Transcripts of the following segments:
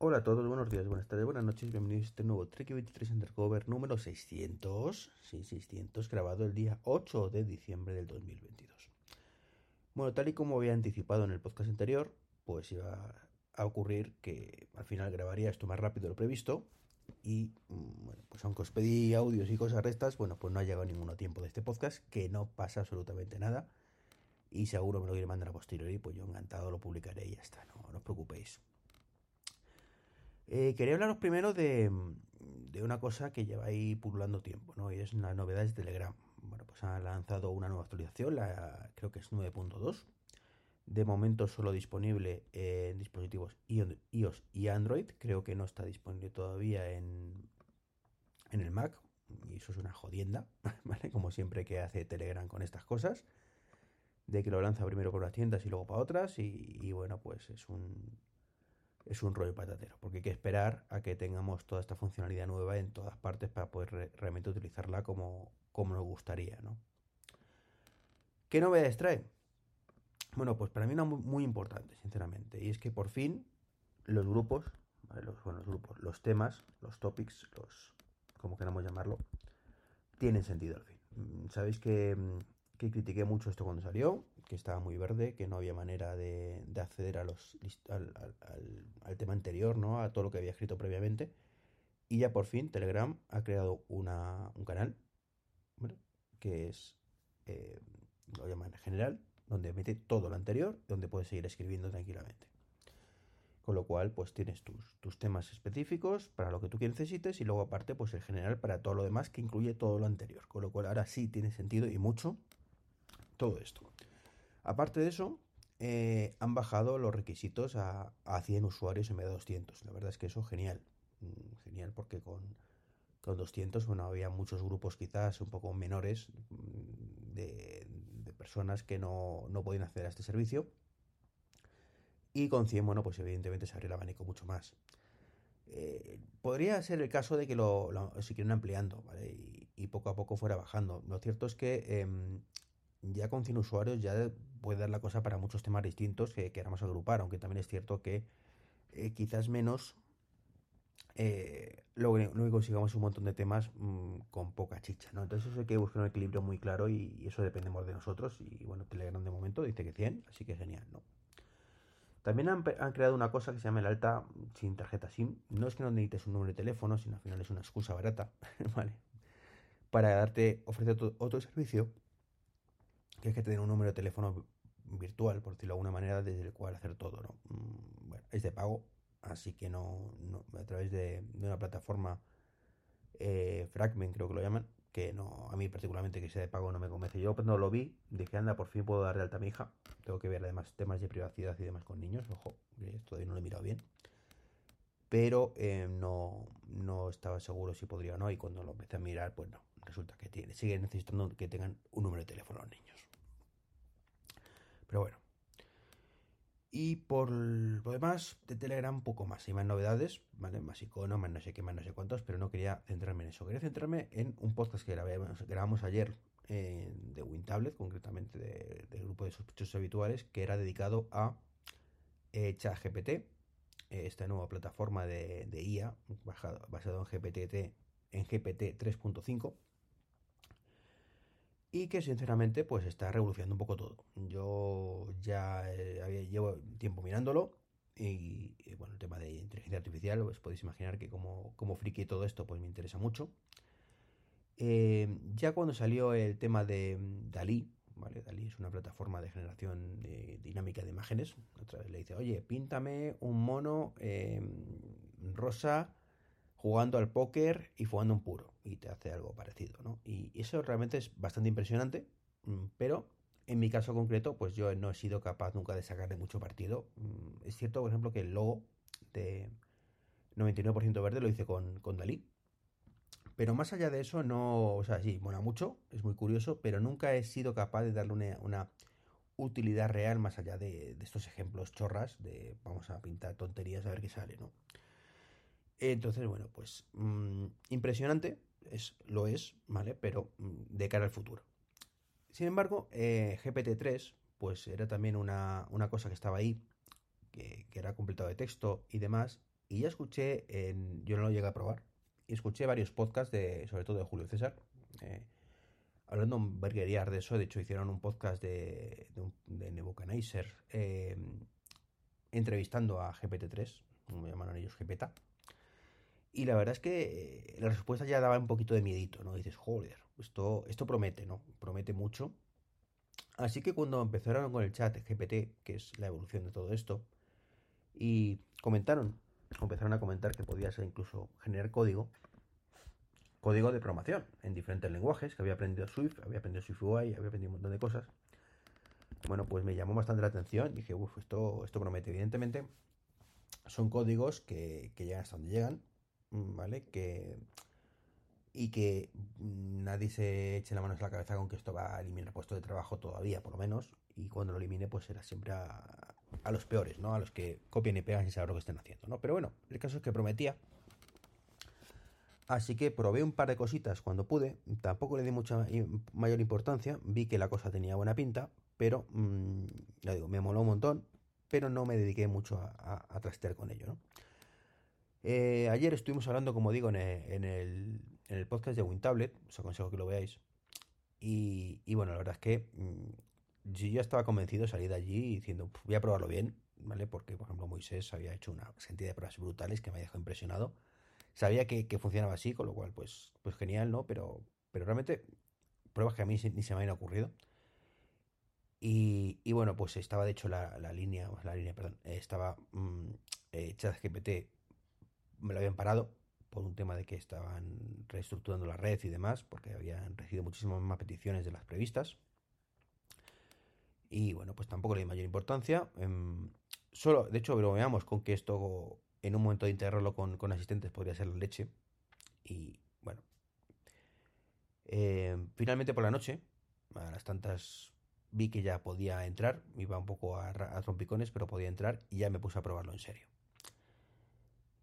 Hola a todos, buenos días, buenas tardes, buenas noches, bienvenidos a este nuevo Trek 23 Undercover número 600, sí, 600, grabado el día 8 de diciembre del 2022. Bueno, tal y como había anticipado en el podcast anterior, pues iba a ocurrir que al final grabaría esto más rápido de lo previsto y, mm, bueno, pues aunque os pedí audios y cosas restas, bueno, pues no ha llegado ninguno tiempo de este podcast, que no pasa absolutamente nada y seguro me lo quiere mandar a posteriori, pues yo encantado lo publicaré y ya está, no, no os preocupéis. Eh, quería hablaros primero de, de, una cosa que lleva ahí pululando tiempo, ¿no? Y es las novedades de Telegram. Bueno, pues ha lanzado una nueva actualización, la, creo que es 9.2. De momento solo disponible en dispositivos iOS y Android. Creo que no está disponible todavía en, en el Mac. Y eso es una jodienda, ¿vale? Como siempre que hace Telegram con estas cosas. De que lo lanza primero por unas tiendas y luego para otras. Y bueno, pues es un, es un rollo patatero, porque hay que esperar a que tengamos toda esta funcionalidad nueva en todas partes para poder re realmente utilizarla como, como nos gustaría, ¿no? ¿Qué novedades trae? Bueno, pues para mí una muy, importante, sinceramente, y es que por fin los grupos, los, bueno, grupos, los temas, los topics, los, como queramos llamarlo, tienen sentido al fin. Sabéis que, que critiqué mucho esto cuando salió, que estaba muy verde, que no había manera de, de acceder a los, al, tema anterior, ¿no? a todo lo que había escrito previamente. Y ya por fin Telegram ha creado una, un canal, ¿vale? que es, eh, lo llaman general, donde mete todo lo anterior, donde puedes seguir escribiendo tranquilamente. Con lo cual, pues tienes tus, tus temas específicos para lo que tú necesites y luego aparte, pues el general para todo lo demás que incluye todo lo anterior. Con lo cual ahora sí tiene sentido y mucho todo esto. Aparte de eso, eh, han bajado los requisitos a, a, 100 usuarios en vez de 200. La verdad es que eso genial. Mm, genial porque con, con 200, bueno, había muchos grupos quizás un poco menores mm, de, de personas que no, no podían acceder a este servicio. Y con 100, bueno, pues evidentemente se abre el abanico mucho más. Eh, podría ser el caso de que lo, lo siguieran ampliando, ¿vale? Y, y, poco a poco fuera bajando. Lo cierto es que eh, ya con 100 usuarios ya puede dar la cosa para muchos temas distintos que queramos agrupar, aunque también es cierto que eh, quizás menos eh, luego, consigamos un montón de temas mmm, con poca chicha, ¿no? Entonces eso hay que buscar un equilibrio muy claro y, y, eso dependemos de nosotros y bueno, Telegram de momento dice que 100, así que genial, ¿no? También han, han, creado una cosa que se llama el alta sin tarjeta SIM. No es que no necesites un número de teléfono, sino al final es una excusa barata, ¿vale? Para darte, ofrecer otro, otro servicio que hay que tener un número de teléfono virtual, por decirlo de alguna manera, desde el cual hacer todo, ¿no? Mm, bueno, es de pago, así que no, no a través de, una plataforma eh, Fragment, creo que lo llaman, que no, a mí particularmente que sea de pago no me convence. Yo cuando lo vi, dije, anda, por fin puedo dar de alta a mi hija. Tengo que ver además temas de privacidad y demás con niños, ojo, que todavía no lo he mirado bien. Pero eh, no, no estaba seguro si podría o no, y cuando lo empecé a mirar, pues no, resulta que tiene, sigue necesitando que tengan un número de teléfono los niños. Pero bueno. Y por lo demás, de Telegram poco más. Hay más novedades, ¿vale? Más iconos, más no sé qué, más no sé cuántos, pero no quería centrarme en eso. Quería centrarme en un podcast que grabamos, ayer de WinTablet, concretamente del de grupo de sospechosos habituales, que era dedicado a eh, ChatGPT, eh, esta nueva plataforma de, IA basado, basado en GPT, en GPT 3.5 y que sinceramente pues está revolucionando un poco todo. Yo ya eh, llevo tiempo mirándolo y, y, bueno, el tema de inteligencia artificial, pues podéis imaginar que como, como friki todo esto pues me interesa mucho. Eh, ya cuando salió el tema de Dalí, ¿vale? Dalí es una plataforma de generación de, dinámica de imágenes. Otra vez le dice, oye, píntame un mono eh, rosa jugando al póker y jugando un puro y te hace algo parecido, ¿no? Y eso realmente es bastante impresionante, mm, pero en mi caso concreto, pues yo no he sido capaz nunca de sacarle mucho partido. Mm, es cierto, por ejemplo, que el logo de 99% verde lo hice con, con Dalí. Pero más allá de eso, no, o sea, sí, mola mucho, es muy curioso, pero nunca he sido capaz de darle una, una utilidad real más allá de, de, estos ejemplos chorras de vamos a pintar tonterías a ver qué sale, ¿no? Entonces, bueno, pues mmm, impresionante, es, lo es, ¿vale? Pero mmm, de cara al futuro. Sin embargo, eh, GPT-3, pues era también una, una, cosa que estaba ahí, que, era completado de texto y demás, Y ya escuché, en, yo no lo llegué a probar, y escuché varios podcasts, de, sobre todo de Julio César, eh, hablando en Bergueriar de eso. De hecho, hicieron un podcast de, de, de Nebuchadnezzar eh, entrevistando a GPT-3, como llamaron ellos GPT. Y la verdad es que la respuesta ya daba un poquito de miedito, ¿no? dices, joder, esto, esto promete, ¿no? Promete mucho. Así que cuando empezaron con el chat GPT, que es la evolución de todo esto, y comentaron, empezaron a comentar que podía ser incluso generar código, código de programación en diferentes lenguajes, que había aprendido Swift, había aprendido Swift UI, había aprendido un montón de cosas. Bueno, pues me llamó bastante la atención, dije, uff, esto, esto promete, evidentemente. Son códigos que, que llegan hasta donde llegan, ¿vale? Que y que nadie se eche la mano en la cabeza con que esto va a eliminar puesto de trabajo todavía, por lo menos, y cuando lo elimine, pues será siempre a, los peores, ¿no? A los que copian y pegan sin saber lo que estén haciendo, ¿no? Pero bueno, el caso es que prometía. Así que probé un par de cositas cuando pude, tampoco le di mucha mayor importancia, vi que la cosa tenía buena pinta, pero, mmm, ya digo, me moló un montón, pero no me dediqué mucho a, a, a trastear con ello, ¿no? Eh, ayer estuvimos hablando, como digo, en el, en el, en el podcast de WinTablet, os aconsejo que lo veáis. Y, y bueno, la verdad es que mmm, yo ya estaba convencido de salir de allí diciendo, voy a probarlo bien, ¿vale? Porque, por ejemplo, Moisés había hecho una cantidad de pruebas brutales que me dejado impresionado. Sabía que, que, funcionaba así, con lo cual, pues, pues genial, ¿no? Pero, pero realmente, pruebas que a mí ni se me habían ocurrido. Y, y bueno, pues estaba de hecho la, la línea, la línea, perdón, estaba mmm, eh, me lo habían parado por un tema de que estaban reestructurando la red y demás, porque habían recibido muchísimas más peticiones de las previstas. Y bueno, pues tampoco le di mayor importancia. Eh, solo, de hecho, bromeamos con que esto, en un momento de integrarlo con, con asistentes, podría ser la leche. Y bueno. Eh, finalmente por la noche, a las tantas vi que ya podía entrar. Iba un poco a trompicones, pero podía entrar y ya me puse a probarlo en serio.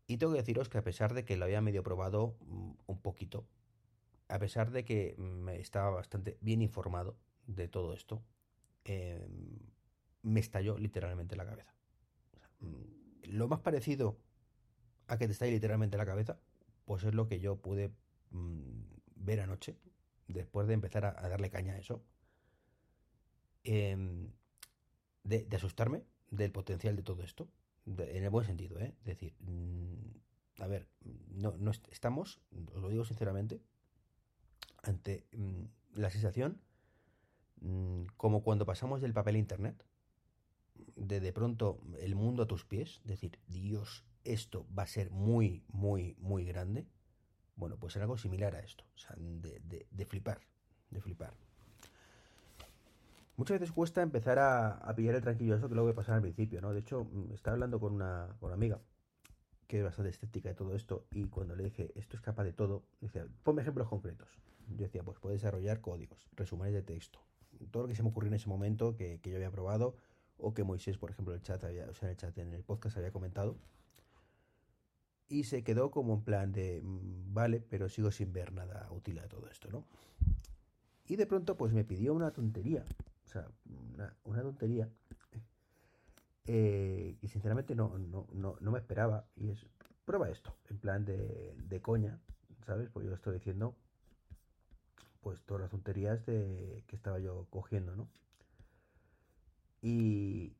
Y tengo que deciros que a pesar de que lo había medio probado mm, un poquito, a pesar de que me estaba bastante bien informado de todo esto, eh, me estalló literalmente la cabeza. Mm, lo más parecido a que te estalle literalmente la cabeza, pues es lo que yo pude ver anoche, después de empezar a, darle caña a eso. De, de asustarme del potencial de todo esto en el buen sentido, ¿eh? Es decir, mmm, a ver, no, no est estamos, os lo digo sinceramente, ante mmm, la sensación mmm, como cuando pasamos del papel internet, de de pronto el mundo a tus pies, decir, Dios, esto va a ser muy, muy, muy grande. Bueno, pues era algo similar a esto, o sea, de, de, de flipar, de flipar. Muchas veces cuesta empezar a, a pillar el tranquillo eso que luego a pasar al principio, ¿no? De hecho, mm, estaba hablando con una, con amiga que es bastante escéptica de todo esto y cuando le dije, esto es capaz de todo, decía, ponme ejemplos concretos. Yo decía, pues puede desarrollar códigos, resúmenes de texto, todo lo que se me ocurrió en ese momento que, que yo había probado o que Moisés, por ejemplo, el chat había, o sea, en el chat, en el podcast había comentado. Y se quedó como en plan de, mm, vale, pero sigo sin ver nada útil a todo esto, ¿no? Y de pronto, pues me pidió una tontería o sea, una, una tontería. Eh, y sinceramente no, no, no, no, me esperaba. Y es, prueba esto, en plan de, de coña, ¿sabes? Pues yo estoy diciendo, pues todas las tonterías de, que estaba yo cogiendo, ¿no? Y,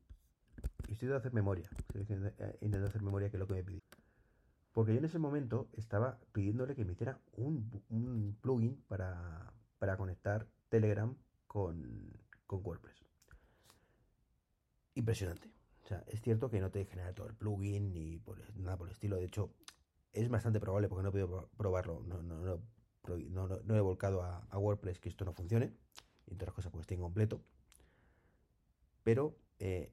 y estoy de hacer memoria, estoy intentando hacer memoria que es lo que me pidió. Porque yo en ese momento estaba pidiéndole que me hiciera un, un plugin para, para conectar Telegram con, con WordPress. Impresionante. O sea, es cierto que no te genera todo el plugin ni por, nada por el estilo. De hecho, es bastante probable porque no he podido probarlo. No, no, no, he volcado a, WordPress que esto no funcione. Y otras cosas porque está incompleto. Pero, eh,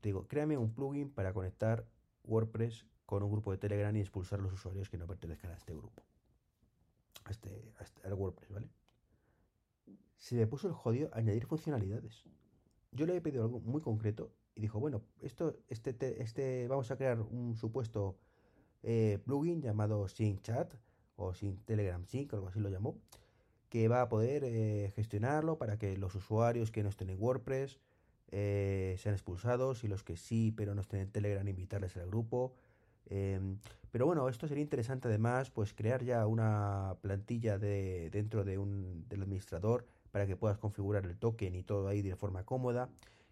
te digo, créame un plugin para conectar WordPress con un grupo de Telegram y expulsar los usuarios que no pertenezcan a este grupo. A este, a este, al WordPress, ¿vale? Se me puso el jodido añadir funcionalidades. Yo le he pedido algo muy concreto y dijo, bueno, esto, este, este, vamos a crear un supuesto eh, plugin llamado Sync Chat o Sync Telegram Sync, algo así lo llamó, que va a poder eh, gestionarlo para que los usuarios que no estén en WordPress eh, sean expulsados y los que sí, pero no estén en Telegram, invitarles al grupo. Eh, Pero bueno, esto sería interesante además, pues crear ya una plantilla de, dentro de un, del administrador para que puedas configurar el token y todo ahí de forma cómoda.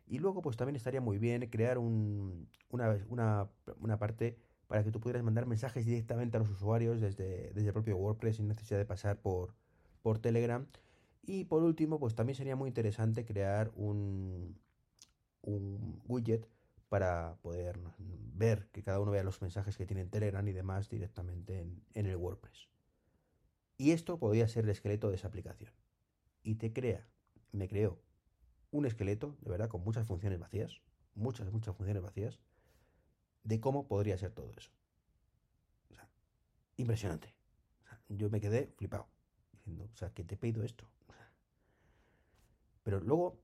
Y luego pues también estaría muy bien crear un, una, una, una, parte para que tú pudieras mandar mensajes directamente a los usuarios desde, desde el propio WordPress sin necesidad de pasar por, por Telegram. Y por último, pues también sería muy interesante crear un, un widget para poder ver que cada uno vea los mensajes que tiene en Telegram y demás directamente en, el WordPress. Y esto podría ser el esqueleto de esa aplicación. Y te crea, me creó un esqueleto, de verdad, con muchas funciones vacías, muchas, muchas funciones vacías, de cómo podría ser todo eso. O sea, impresionante. Yo me quedé flipado, diciendo, o sea, que te he pedido esto. pero luego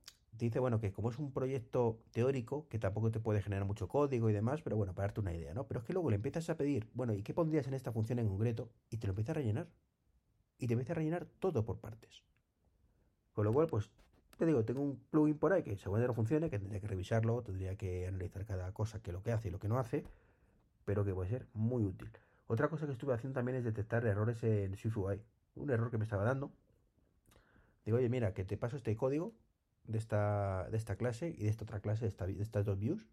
dice, bueno, que como es un proyecto teórico, que tampoco te puede generar mucho código y demás, pero bueno, para darte una idea, ¿no? Pero es que luego le empiezas a pedir, bueno, ¿y qué pondrías en esta función en concreto? Y te lo empieza a rellenar. Y te empieza a rellenar todo por partes. Con lo cual, pues te digo, tengo un plugin por ahí que seguramente no funcione, que tendría que revisarlo, tendría que analizar cada cosa, que lo que hace y lo que no hace, pero que puede ser muy útil. Otra cosa que estuve haciendo también es detectar errores en SwiftUI. Un error que me estaba dando. Digo, oye, mira, que te paso este código de esta, de esta clase y de esta otra clase, de, esta, de estas dos views.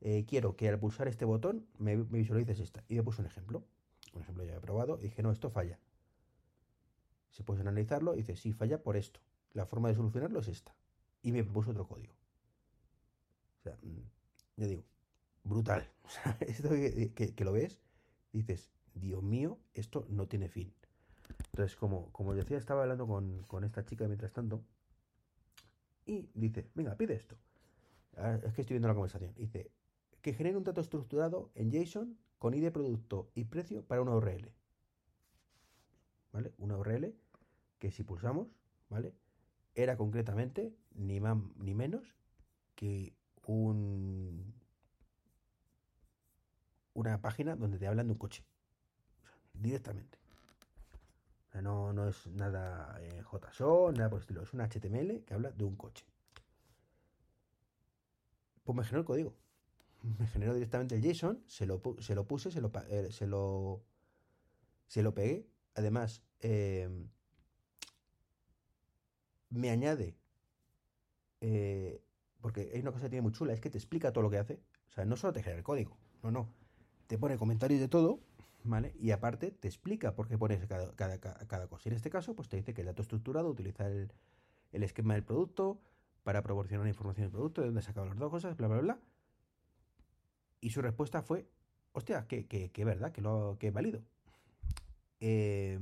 Eh, quiero que al pulsar este botón me, me, visualices esta. Y me puse un ejemplo. Un ejemplo ya he probado. Y dije, no, esto falla. Se puede analizarlo y dice, sí, falla por esto la forma de solucionarlo es esta. Y me propuso otro código. O sea, mm, ya digo, brutal. Esto que, que, lo ves, dices, Dios mío, esto no tiene fin. Entonces, como, como decía, estaba hablando con, con esta chica mientras tanto. Y dice, venga, pide esto. Es que estoy viendo la conversación. Dice, que genere un dato estructurado en JSON con ID producto y precio para una URL. ¿Vale? Una URL que si pulsamos, ¿vale? era concretamente ni más ni menos que un una página donde te hablan de un coche directamente no, no es nada en JSON, nada por el estilo, es un HTML que habla de un coche. Pues me generó el código. Me generó directamente el JSON, se lo, se lo puse, se lo, eh, se lo, se lo pegué. Además, eh, me añade, eh, porque hay una cosa que tiene muy chula, es que te explica todo lo que hace. O sea, no solo te genera el código, no, no. Te pone comentarios de todo, ¿vale? Y aparte te explica por qué pones cada, cada, cada cosa. Y en este caso, pues te dice que el dato estructurado utiliza el, el esquema del producto para proporcionar información del producto, de dónde sacado las dos cosas, bla, bla, bla. Y su respuesta fue, hostia, que, que, que verdad, que, lo, que válido. Eh,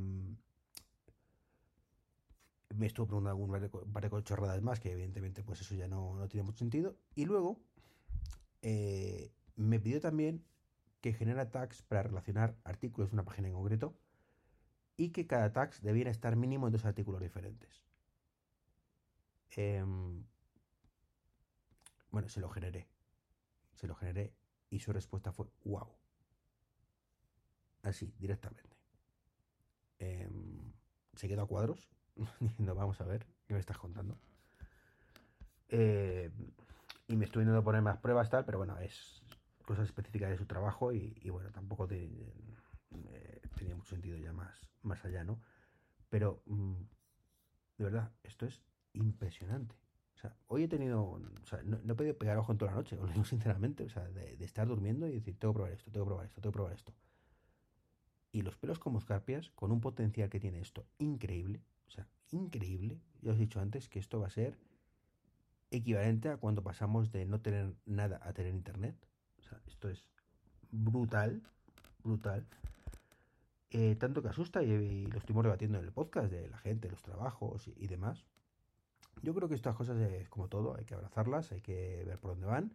me estuvo preguntando algún par de chorradas más, que evidentemente pues eso ya no, no tiene mucho sentido. Y luego eh, me pidió también que genera tags para relacionar artículos de una página en concreto y que cada tag debiera estar mínimo en dos artículos diferentes. Eh, bueno, se lo generé. Se lo generé y su respuesta fue wow. Así, directamente. Eh, se quedó a cuadros diciendo, vamos a ver, ¿qué me estás contando? Eh, y me estoy intentando poner más pruebas, tal, pero bueno, es cosas específicas de su trabajo y, bueno, tampoco eh, tenía mucho sentido ya más, más allá, ¿no? Pero, mm, de verdad, esto es impresionante. O sea, hoy he tenido, o sea, no, he podido pegar ojo en toda la noche, os lo digo sinceramente, o sea, de, de, estar durmiendo y decir, tengo que probar esto, tengo que probar esto, tengo que probar esto. Y los pelos como escarpias, con un potencial que tiene esto increíble, o sea, increíble. Ya os he dicho antes que esto va a ser equivalente a cuando pasamos de no tener nada a tener internet. Esto es brutal, brutal. Eh, tanto que asusta y, lo estuvimos debatiendo en el podcast de la gente, los trabajos y, demás. Yo creo que estas cosas es como todo, hay que abrazarlas, hay que ver por dónde van.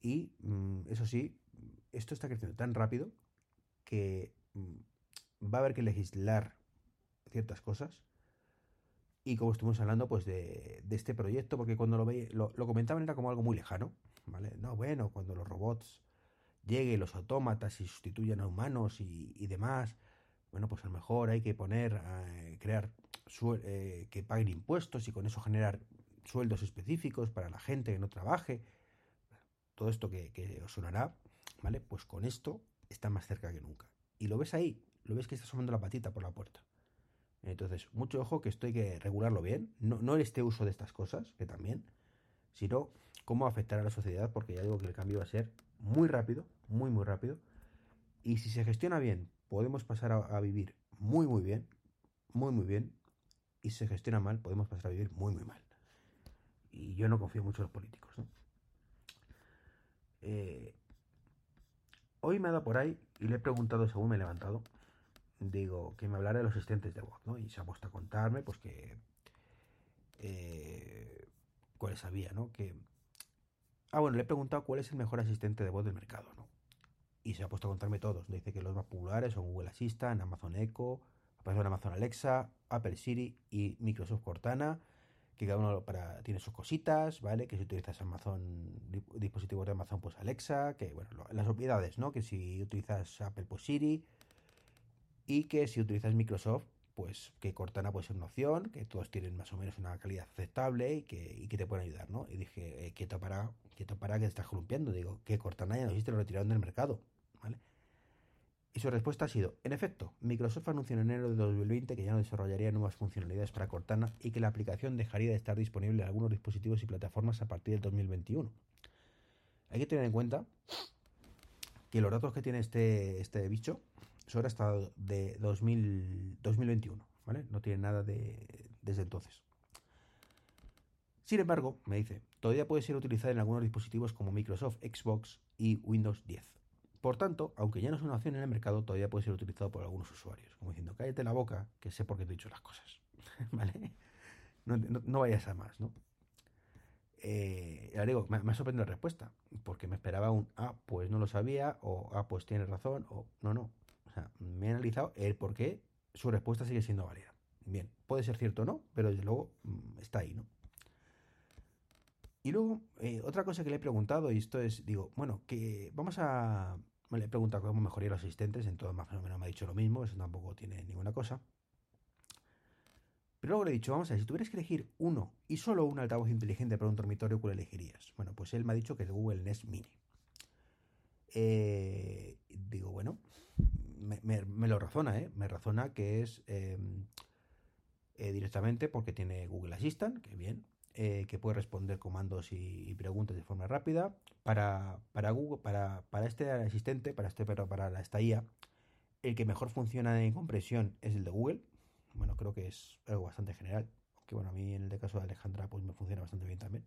Y mm, eso sí, esto está creciendo tan rápido que mm, va a haber que legislar ciertas cosas y como estuvimos hablando pues de, de este proyecto, porque cuando lo, ve, lo, lo, comentaban era como algo muy lejano, ¿vale? No, bueno, cuando los robots lleguen, los autómatas y sustituyan a humanos y, y demás, bueno, pues a lo mejor hay que poner, eh, crear, eh, que paguen impuestos y con eso generar sueldos específicos para la gente que no trabaje. Todo esto que, que os sonará, ¿vale? Pues con esto está más cerca que nunca. y lo ves ahí, lo ves que está asomando la patita por la puerta. Entonces, mucho ojo que esto hay que regularlo bien, no, no este uso de estas cosas, que también, sino cómo afectar a la sociedad, porque ya digo que el cambio va a ser muy rápido, muy, muy rápido, y si se gestiona bien, podemos pasar a, vivir muy, muy bien, muy, muy bien, y si se gestiona mal, podemos pasar a vivir muy, muy mal. Y yo no confío mucho en los políticos. Eh, hoy me ha dado por ahí y le he preguntado según me he levantado, digo, que me hablara de los asistentes de voz, ¿no? Y se ha puesto a contarme, pues que... Eh, cuáles había, ¿no? Que... Ah, bueno, le he preguntado cuál es el mejor asistente de voz del mercado, ¿no? Y se ha puesto a contarme todos. Dice que los más populares son Google Assistant, Amazon Echo, Amazon Alexa, Apple Siri y Microsoft Cortana, que cada uno para, tiene sus cositas, ¿vale? Que si utilizas Amazon, dispositivos de Amazon, pues Alexa, que bueno, las obviedades, ¿no? Que si utilizas Apple, pues Siri, y que si utilizas Microsoft, pues que Cortana puede ser una opción, que todos tienen más o menos una calidad aceptable y que, te pueden ayudar, ¿no? Y dije, eh, quieto para, quieto para que te estás columpiando, digo, que Cortana ya no existe, lo retiraron del mercado, ¿vale? Y su respuesta ha sido, en efecto, Microsoft anunció en enero de 2020 que ya no desarrollaría nuevas funcionalidades para Cortana y que la aplicación dejaría de estar disponible en algunos dispositivos y plataformas a partir del 2021. Hay que tener en cuenta que los datos que tiene este, este bicho son hasta de 2000, 2021, ¿vale? No tiene nada de, desde entonces. Sin embargo, me dice, todavía puede ser utilizada en algunos dispositivos como Microsoft, Xbox y Windows 10. Por tanto, aunque ya no es una opción en el mercado, todavía puede ser utilizado por algunos usuarios. Como diciendo, cállate la boca, que sé por qué te he dicho las cosas. ¿Vale? No, vayas a más, ¿no? Eh, digo, me, me, ha sorprendido la respuesta, porque me esperaba un, ah, pues no lo sabía, o ah, pues tienes razón, o no, no. O sea, me he analizado el por qué su respuesta sigue siendo válida. Bien, puede ser cierto o no, pero desde luego mm, está ahí, ¿no? Y luego, eh, otra cosa que le he preguntado, y esto es, digo, bueno, que vamos a le he preguntado cómo mejoría los asistentes, en todo más o menos me ha dicho lo mismo, eso tampoco tiene ninguna cosa. Pero luego le he dicho, vamos a ver, si tuvieras que elegir uno y solo un altavoz inteligente para un dormitorio, ¿cuál elegirías? Bueno, pues él me ha dicho que es Google Nest Mini. Eh, digo, bueno, me, lo razona, ¿eh? Me razona que es em, eh, directamente porque tiene Google Assistant, que bien, eh, que puede responder comandos y, preguntas de forma rápida. Para, para, Google, para, para este asistente, para, este, pero para esta IA, el que mejor funciona en compresión es el de Google. Bueno, creo que es algo bastante general. Aunque bueno, a mí en el caso de Alejandra pues me funciona bastante bien también.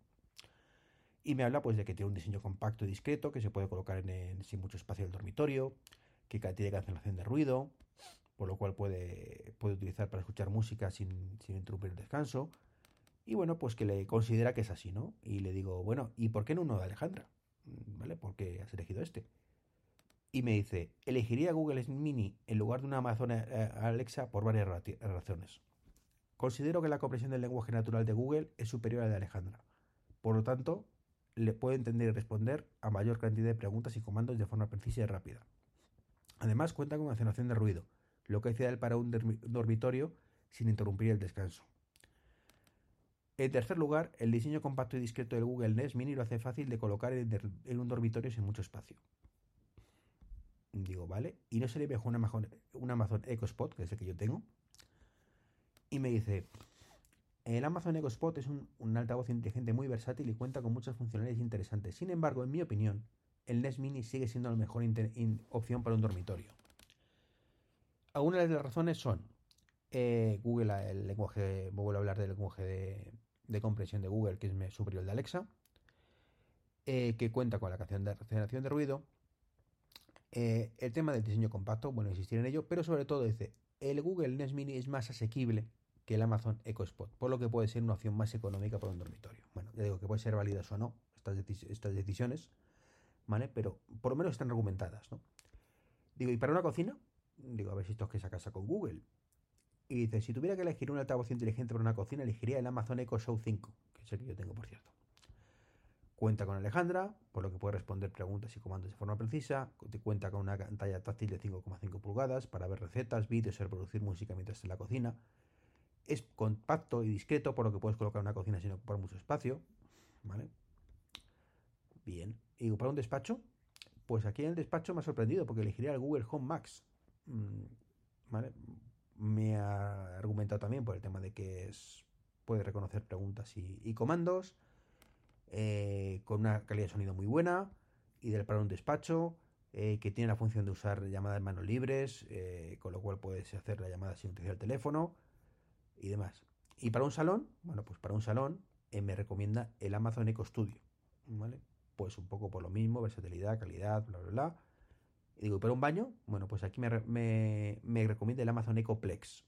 Y me habla pues de que tiene un diseño compacto y discreto, que se puede colocar en, sin mucho espacio en el dormitorio, que tiene cancelación de ruido, por lo cual puede, puede utilizar para escuchar música sin, sin interrumpir el descanso, y bueno, pues que le considera que es así, ¿no? Y le digo, bueno, ¿y por qué no uno de Alejandra? Mm, ¿Vale? ¿Por qué has elegido este? Y me dice, elegiría Google Mini en lugar de una Amazon eh, Alexa por varias razones. Considero que la comprensión del lenguaje natural de Google es superior a la de Alejandra. Por lo tanto, le puede entender y responder a mayor cantidad de preguntas y comandos de forma precisa y rápida. Además, cuenta con cancelación de ruido, lo que es ideal para un dormitorio sin interrumpir el descanso. En tercer lugar, el diseño compacto y discreto del Google Nest Mini lo hace fácil de colocar en, un dormitorio sin mucho espacio. Digo, vale. ¿Y no sería mejor un Amazon, Echo Spot, que es el que yo tengo? Y me dice, el Amazon Echo Spot es un, altavoz inteligente muy versátil y cuenta con muchas funcionalidades interesantes. Sin embargo, en mi opinión, el Nest Mini sigue siendo la mejor opción para un dormitorio. Algunas de las razones son eh, Google, el lenguaje, vuelvo a hablar del lenguaje de, de compresión de Google, que es superior al de Alexa, eh, que cuenta con la cancelación de ruido, eh, el tema del diseño compacto, bueno, insistir en ello, pero sobre todo dice, el Google Nest Mini es más asequible que el Amazon Echo Spot, por lo que puede ser una opción más económica para un dormitorio. Bueno, ya digo que puede ser válidas o no estas decisiones, ¿vale? Pero por lo menos están argumentadas, ¿no? Digo, ¿y para una cocina? Digo, a ver si esto es que esa casa con Google. Y dice, si tuviera que elegir un altavoz inteligente para una cocina, elegiría el Amazon Echo Show 5, que es el que yo tengo, por cierto. Cuenta con Alejandra, por lo que puede responder preguntas y comandos de forma precisa. Cuenta con una pantalla táctil de 5,5 pulgadas para ver recetas, vídeos y reproducir música mientras en la cocina. Es compacto y discreto, por lo que puedes colocar una cocina sin ocupar mucho espacio. ¿Vale? Bien. ¿Y para un despacho? Pues aquí en el despacho me ha sorprendido porque elegiría el Google Home Max, mm, ¿vale? Me ha argumentado también por el tema de que es, puede reconocer preguntas y, comandos, eh, con una calidad de sonido muy buena, ideal para un despacho, eh, que tiene la función de usar llamadas manos libres, eh, con lo cual puedes hacer la llamada sin utilizar el teléfono y demás. Y para un salón, bueno, pues para un salón me recomienda el Amazon Echo Studio, ¿vale? Pues un poco por lo mismo, versatilidad, calidad, bla, bla, bla. Y digo, ¿pero un baño? Bueno, pues aquí me, me, recomienda el Amazon Echo Plex.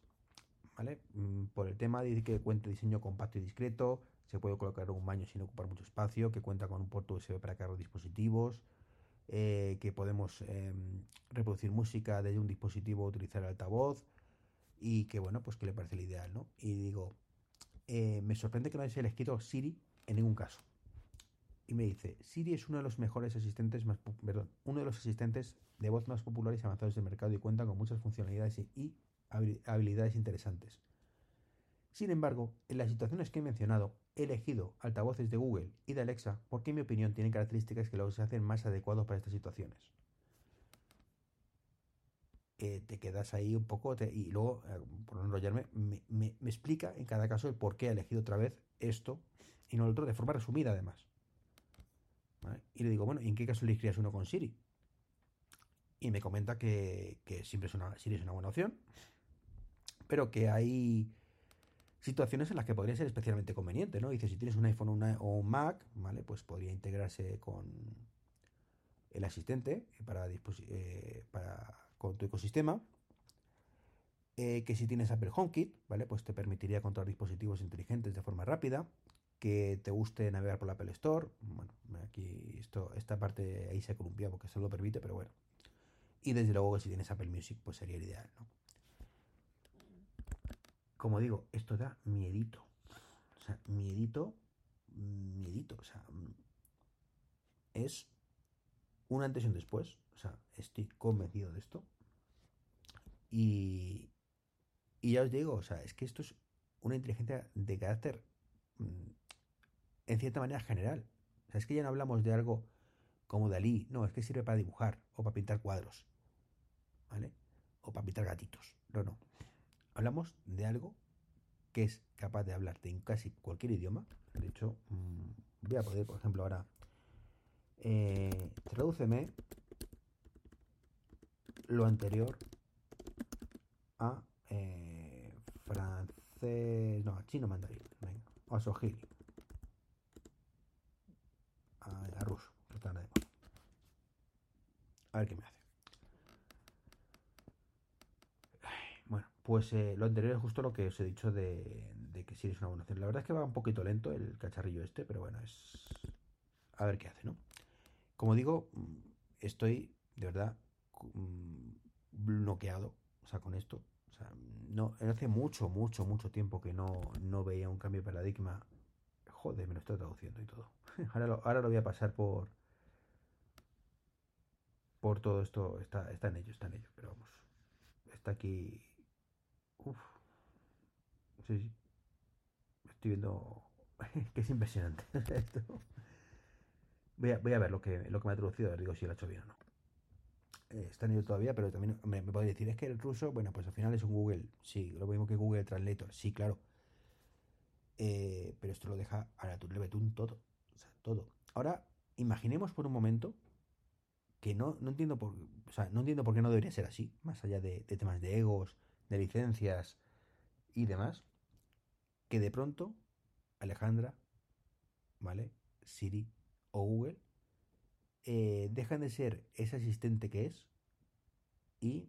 ¿Vale? Mm, por el tema de que cuenta diseño compacto y discreto, se puede colocar un baño sin ocupar mucho espacio, que cuenta con un puerto USB para cargar dispositivos, eh, que podemos em, reproducir música desde un dispositivo utilizar altavoz y que bueno, pues que le parece el ideal, ¿no? Y digo, eh, me sorprende que no hayas elegido Siri en ningún caso. Y me dice, Siri es uno de los mejores asistentes, más, perdón, uno de los asistentes de voz más populares y avanzados del mercado y cuenta con muchas funcionalidades y habilidades interesantes. Sin embargo, en las situaciones que he mencionado, he elegido altavoces de Google y de Alexa porque en mi opinión tienen características que los hacen más adecuados para estas situaciones. Eh, te quedas ahí un poco y luego, eh, por no enrollarme, me, explica en cada caso el por qué ha elegido otra vez esto y no el otro de forma resumida además. Y le digo, bueno, ¿y en qué caso elegirías uno con Siri? Y me comenta que, siempre es una, Siri es una buena opción, pero que hay situaciones en las que podría ser especialmente conveniente, ¿no? Dice, si tienes un iPhone o un Mac, ¿vale? Pues podría integrarse con el asistente para, eh, para con tu ecosistema. Eh, que si tienes Apple HomeKit, ¿vale? Pues te permitiría controlar dispositivos inteligentes de forma rápida que te guste navegar por la Apple Store. Bueno, aquí esto, esta parte ahí se columpia porque eso lo permite, pero bueno. Y desde luego que si tienes Apple Music, pues sería ideal, ¿no? Como digo, esto da miedito. O sea, miedito, miedito. O sea, es un antes y un después. O sea, estoy convencido de esto. Y, y ya os digo, o sea, es que esto es una inteligencia de carácter mm, en cierta manera general. O sea, es que ya no hablamos de algo como Dalí, no, es que sirve para dibujar o para pintar cuadros, ¿vale? O para pintar gatitos. No, no. Hablamos de algo que es capaz de hablarte en casi cualquier idioma. De hecho, mm, voy a poder, por ejemplo, ahora eh, tradúceme lo anterior a eh, francés, no, a chino mandarín, venga, o a sojili. a, ruso. A ver qué me hace. Bueno, pues eh, lo anterior es justo lo que os he dicho de, que si es una buena opción. La verdad es que va un poquito lento el cacharrillo este, pero bueno, es... A ver qué hace, ¿no? Como digo, estoy de verdad mm, bloqueado, o sea, con esto. O sea, no, hace mucho, mucho, mucho tiempo que no, no veía un cambio de paradigma Joder, me lo estoy traduciendo y todo. Ahora ahora lo voy a pasar por. Por todo esto. Está, en ello, está en ello. Pero vamos. Está aquí. Uf. Sí, sí. Estoy viendo. que es impresionante esto. Voy a, voy a ver lo que, lo que me ha traducido. Digo si lo ha hecho bien o no. Eh, está en ello todavía, pero también me, me puede decir, es que el ruso, bueno, pues al final es un Google. Sí, lo mismo que Google Translator. Sí, claro. Eh, pero esto lo deja a la Betún todo. O sea, todo. Ahora, imaginemos por un momento que no, no entiendo por o sea, no entiendo por qué no debería ser así, más allá de, temas de egos, de licencias y demás, que de pronto Alejandra, ¿vale? Siri o Google eh, dejan de ser ese asistente que es y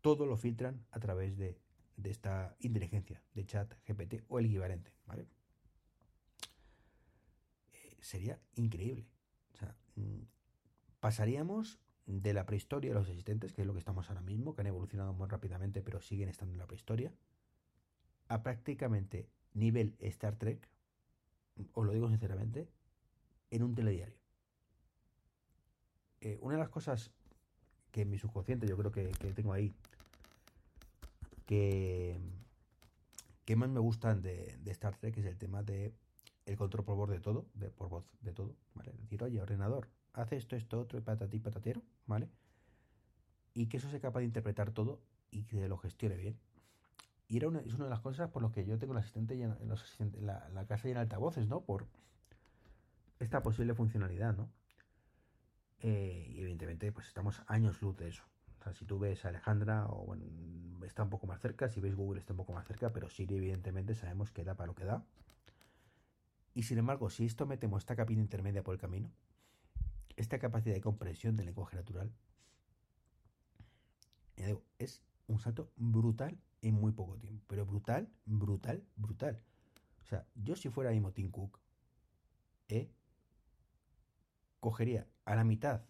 todo lo filtran a través de de esta inteligencia de chat GPT o el equivalente, ¿vale? Eh, sería increíble. O sea, mm, pasaríamos de la prehistoria de los asistentes, que es lo que estamos ahora mismo, que han evolucionado muy rápidamente, pero siguen estando en la prehistoria, a prácticamente nivel Star Trek, os lo digo sinceramente, en un telediario. Eh, una de las cosas que en mi subconsciente yo creo que, que tengo ahí que, más me gustan de, Star Trek es el tema de el control por voz de todo, de, por voz de todo, ¿vale? Decir, oye, ordenador, hace esto, esto, otro, y patatí, patatero, ¿vale? y que eso sea capaz de interpretar todo y que lo gestione bien. Y era una, es una de las cosas por lo que yo tengo el asistente, en la, la, casa llena de altavoces, ¿no? Por esta posible funcionalidad, ¿no? Eh, y evidentemente, pues estamos años luz de eso. O sea, si tú ves a Alejandra, o bueno, está un poco más cerca, si ves Google está un poco más cerca, pero Siri evidentemente sabemos que da para lo que da. Y sin embargo, si esto metemos esta capilla intermedia por el camino, esta capacidad de comprensión del lenguaje natural, es un salto brutal en muy poco tiempo. Pero brutal, brutal, brutal. O sea, yo si fuera mismo Tim Cook, ¿eh? cogería a la mitad,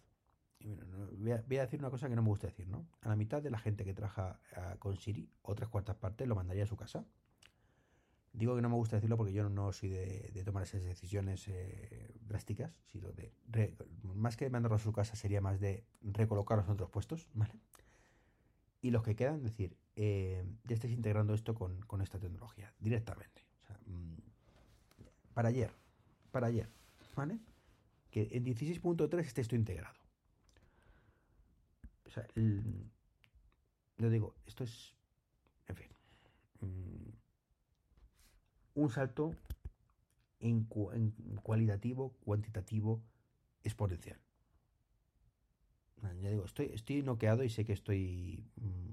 voy, a, decir una cosa que no me gusta decir, ¿no? A la mitad de la gente que trabaja ah, con Siri, otras cuartas partes, lo mandaría a su casa. Digo que no me gusta decirlo porque yo no soy de, tomar esas decisiones eh, drásticas, sino de, más que mandarlos a su casa, sería más de recolocarlos en otros puestos, ¿vale? Y los que quedan, decir, eh, ya estáis integrando esto con, esta tecnología directamente. Mm, para ayer, para ayer, ¿vale? Que en 16.3 esté esto integrado. O sea, yo digo, esto es, en fin, mm, un salto en, cualitativo, cuantitativo, exponencial ya digo, estoy, estoy noqueado y sé que estoy mm,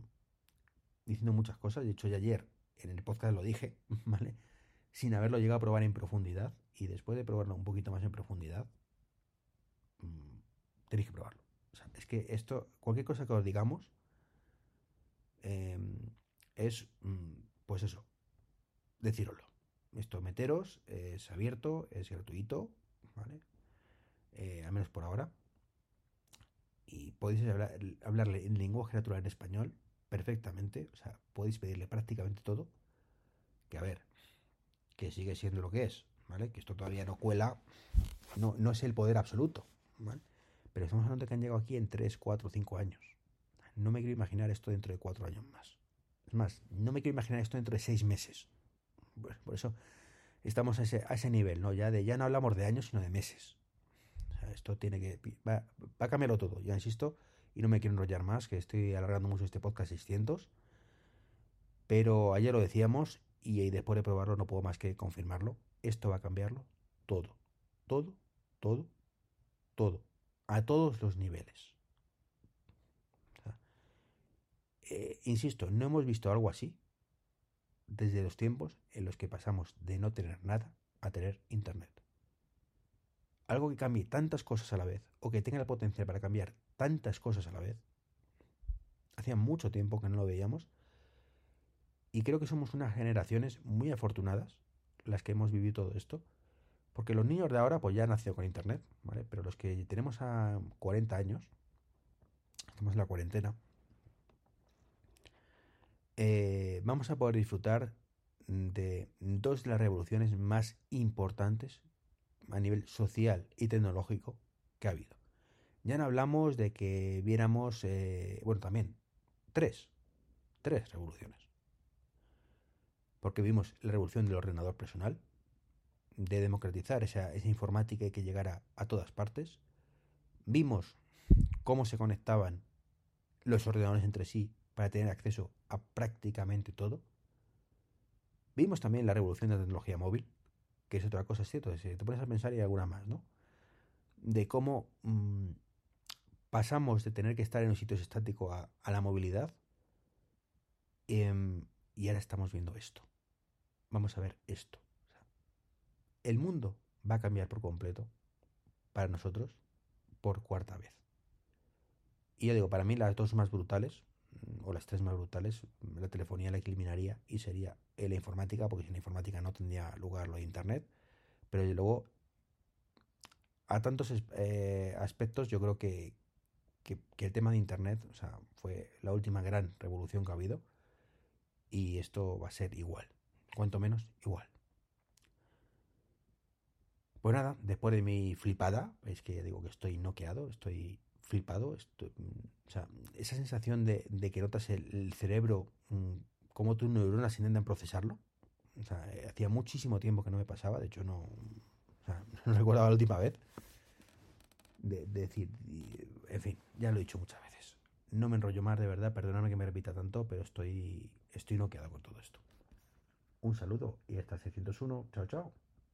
diciendo muchas cosas. De hecho, ya ayer en el podcast lo dije, ¿vale? Sin haberlo llegado a probar en profundidad. Y después de probarlo un poquito más en profundidad, mm, tenéis que probarlo. es que esto, cualquier cosa que os digamos, em, es, mm, pues eso, decíroslo. Esto meteros, es abierto, es gratuito, ¿vale? Eh, al menos por ahora y podéis hablarle en lenguaje natural en español perfectamente, o sea, podéis pedirle prácticamente todo, que a ver, que sigue siendo lo que es, ¿vale? Que esto todavía no cuela, no, no es el poder absoluto, ¿vale? Pero estamos hablando de que han llegado aquí en 3, 4, 5 años. No me quiero imaginar esto dentro de 4 años más. Es más, no me quiero imaginar esto dentro de 6 meses. Por eso estamos a ese, a ese nivel, ¿no? Ya, de, ya no hablamos de años, sino de meses esto tiene que... Va, a cambiarlo todo, ya insisto, y no me quiero enrollar más, que estoy alargando mucho este podcast 600. Pero ayer lo decíamos y después de probarlo no puedo más que confirmarlo. Esto va a cambiarlo todo, todo, todo, todo, a todos los niveles. Eh, insisto, no hemos visto algo así desde los tiempos en los que pasamos de no tener nada a tener Internet algo que cambie tantas cosas a la vez, o que tenga el potencial para cambiar tantas cosas a la vez, hacía mucho tiempo que no lo veíamos, y creo que somos unas generaciones muy afortunadas las que hemos vivido todo esto, porque los niños de ahora pues ya han nacido con internet, ¿vale? Pero los que tenemos a 40 años, estamos en la cuarentena, eh, vamos a poder disfrutar de dos de las revoluciones más importantes a nivel social y tecnológico que ha habido. Ya no hablamos de que viéramos, eh, bueno, también tres, tres revoluciones. Porque vimos la revolución del ordenador personal, de democratizar esa, esa informática y que llegara a todas partes. Vimos cómo se conectaban los ordenadores entre sí para tener acceso a prácticamente todo. Vimos también la revolución de la tecnología móvil, que es otra cosa, ¿cierto? Si te pones a pensar y alguna más, ¿no? De cómo mm, pasamos de tener que estar en un sitio estático a, la movilidad em, y ahora estamos viendo esto. Vamos a ver esto. el mundo va a cambiar por completo para nosotros por cuarta vez. Y yo digo, para mí las dos más brutales, o las tres más brutales, la telefonía la eliminaría y sería la informática, porque sin la informática no tendría lugar lo de Internet. Pero luego, a tantos eh, aspectos, yo creo que, que, el tema de Internet fue la última gran revolución que ha habido. Y esto va a ser igual, cuanto menos igual. Pues nada, después de mi flipada, es que digo que estoy noqueado, estoy flipado, o sea, esa sensación de, que notas el, cerebro mm, cómo tus neuronas intentan procesarlo. Eh, hacía muchísimo tiempo que no me pasaba, de hecho no, o no recordaba la última vez. De, decir, en fin, ya lo he dicho muchas veces. no me enrollo más, de verdad, perdóname que me repita tanto, pero estoy, estoy noqueado con todo esto. Un saludo y hasta 601. Chao, chao.